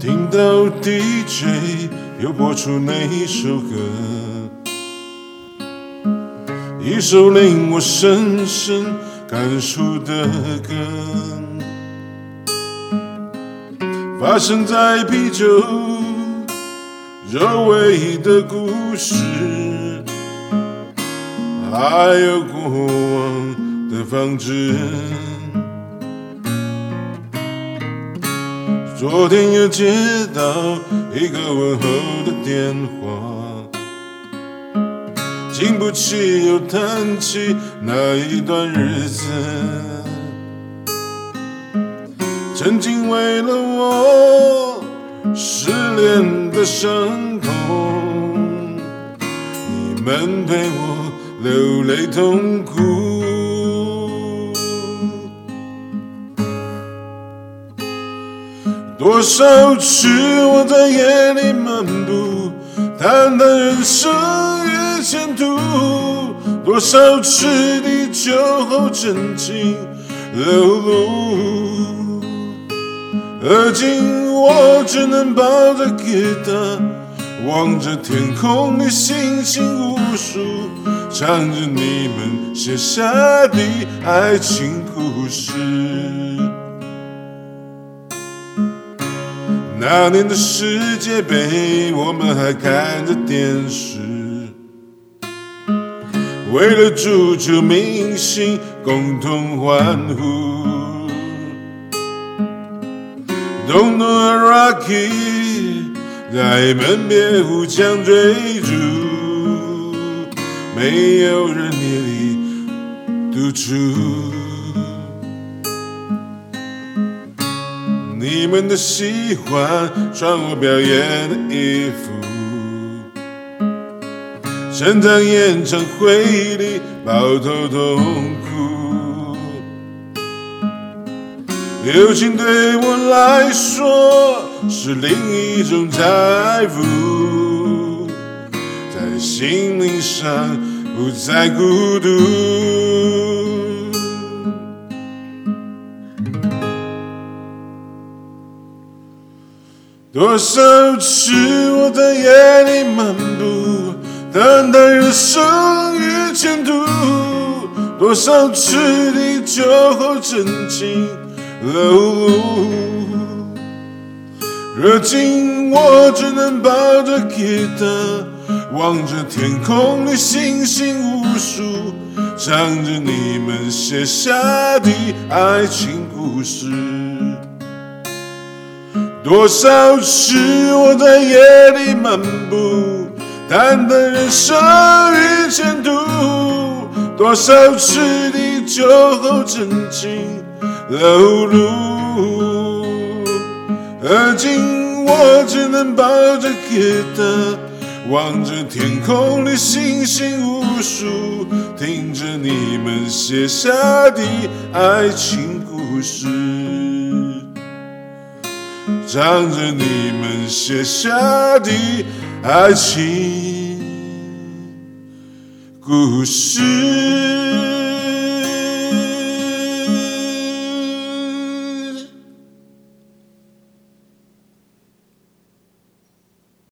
听到 DJ 又播出那一首歌，一首令我深深感触的歌，发生在啤酒周围的故事，还有过往的放置。昨天又接到一个问候的电话，经不起又谈起那一段日子，曾经为了我失恋的伤痛，你们陪我流泪痛哭。多少次我在夜里漫步，谈谈人生与前途；多少次的酒后真情流露，而今我只能抱着吉他，望着天空里星星无数，唱着你们写下的爱情故事。那年的世界杯，我们还看着电视，为了足球明星共同欢呼。Don't know a Rocky 在门边互相追逐，没有人夜里独处。你们都喜欢穿我表演的衣服，整场演唱会里抱头痛哭。友情对我来说是另一种财富，在心灵上不再孤独。多少次我在夜里漫步，谈谈人生与前途；多少次的酒后真情流露，如今我只能抱着吉他，望着天空里星星无数，唱着你们写下的爱情故事。多少次我在夜里漫步，谈谈人生与前途；多少次你酒后真情流露，而今我只能抱着吉他，望着天空里星星无数，听着你们写下的爱情故事。唱着你们写下的爱情故事。